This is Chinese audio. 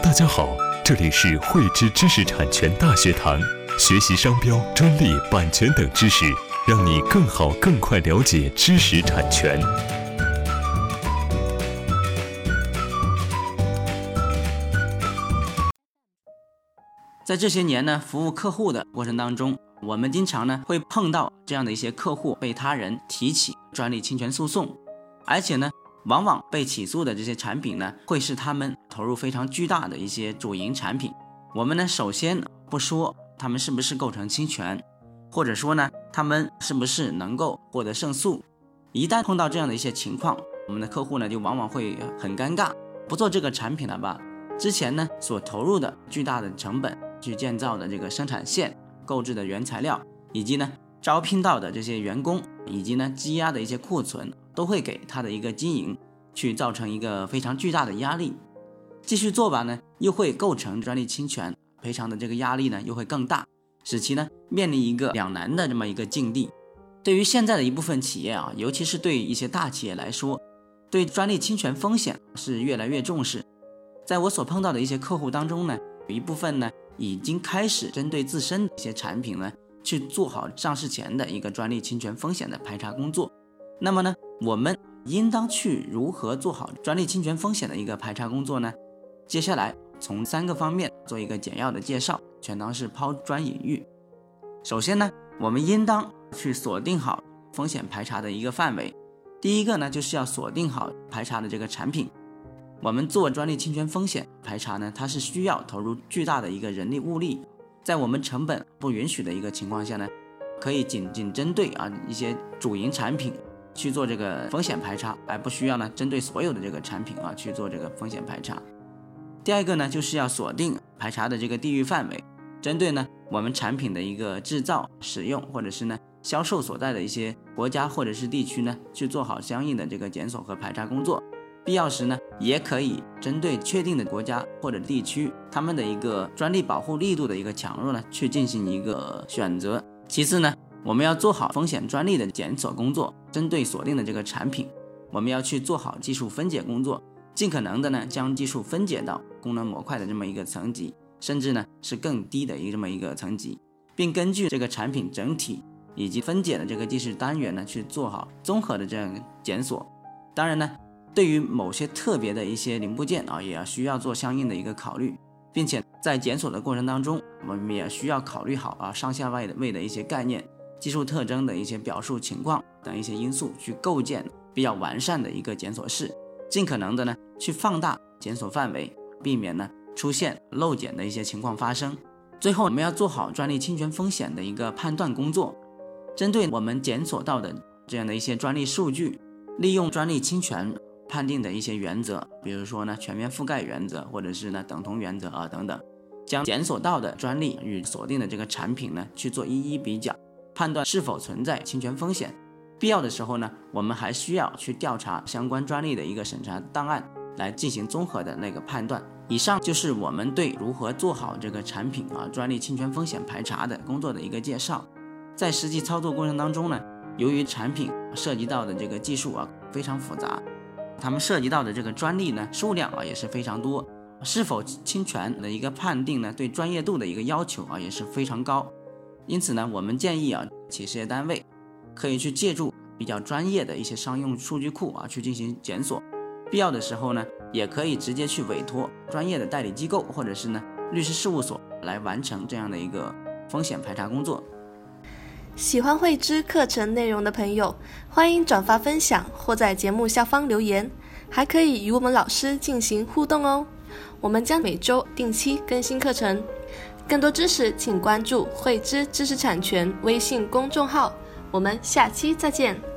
大家好，这里是汇知知识产权大学堂，学习商标、专利、版权等知识，让你更好、更快了解知识产权。在这些年呢，服务客户的过程当中，我们经常呢会碰到这样的一些客户被他人提起专利侵权诉讼，而且呢。往往被起诉的这些产品呢，会是他们投入非常巨大的一些主营产品。我们呢，首先不说他们是不是构成侵权，或者说呢，他们是不是能够获得胜诉。一旦碰到这样的一些情况，我们的客户呢，就往往会很尴尬，不做这个产品了吧？之前呢，所投入的巨大的成本去建造的这个生产线、购置的原材料，以及呢，招聘到的这些员工，以及呢，积压的一些库存。都会给他的一个经营去造成一个非常巨大的压力，继续做吧呢，又会构成专利侵权，赔偿的这个压力呢又会更大，使其呢面临一个两难的这么一个境地。对于现在的一部分企业啊，尤其是对一些大企业来说，对专利侵权风险是越来越重视。在我所碰到的一些客户当中呢，有一部分呢已经开始针对自身的一些产品呢去做好上市前的一个专利侵权风险的排查工作。那么呢，我们应当去如何做好专利侵权风险的一个排查工作呢？接下来从三个方面做一个简要的介绍，全当是抛砖引玉。首先呢，我们应当去锁定好风险排查的一个范围。第一个呢，就是要锁定好排查的这个产品。我们做专利侵权风险排查呢，它是需要投入巨大的一个人力物力，在我们成本不允许的一个情况下呢，可以仅仅针对啊一些主营产品。去做这个风险排查，而不需要呢针对所有的这个产品啊去做这个风险排查。第二个呢，就是要锁定排查的这个地域范围，针对呢我们产品的一个制造、使用或者是呢销售所在的一些国家或者是地区呢，去做好相应的这个检索和排查工作。必要时呢，也可以针对确定的国家或者地区，他们的一个专利保护力度的一个强弱呢，去进行一个选择。其次呢。我们要做好风险专利的检索工作，针对锁定的这个产品，我们要去做好技术分解工作，尽可能的呢将技术分解到功能模块的这么一个层级，甚至呢是更低的一个这么一个层级，并根据这个产品整体以及分解的这个技术单元呢去做好综合的这样检索。当然呢，对于某些特别的一些零部件啊，也要需要做相应的一个考虑，并且在检索的过程当中，我们也需要考虑好啊上下外的位的一些概念。技术特征的一些表述情况等一些因素，去构建比较完善的一个检索式，尽可能的呢去放大检索范围，避免呢出现漏检的一些情况发生。最后，我们要做好专利侵权风险的一个判断工作，针对我们检索到的这样的一些专利数据，利用专利侵权判定的一些原则，比如说呢全面覆盖原则，或者是呢等同原则啊等等，将检索到的专利与锁定的这个产品呢去做一一比较。判断是否存在侵权风险，必要的时候呢，我们还需要去调查相关专利的一个审查档案，来进行综合的那个判断。以上就是我们对如何做好这个产品啊专利侵权风险排查的工作的一个介绍。在实际操作过程当中呢，由于产品涉及到的这个技术啊非常复杂，他们涉及到的这个专利呢数量啊也是非常多，是否侵权的一个判定呢，对专业度的一个要求啊也是非常高。因此呢，我们建议啊，企事业单位可以去借助比较专业的一些商用数据库啊，去进行检索。必要的时候呢，也可以直接去委托专业的代理机构或者是呢律师事务所来完成这样的一个风险排查工作。喜欢慧知课程内容的朋友，欢迎转发分享或在节目下方留言，还可以与我们老师进行互动哦。我们将每周定期更新课程。更多知识，请关注“慧知知识产权”微信公众号。我们下期再见。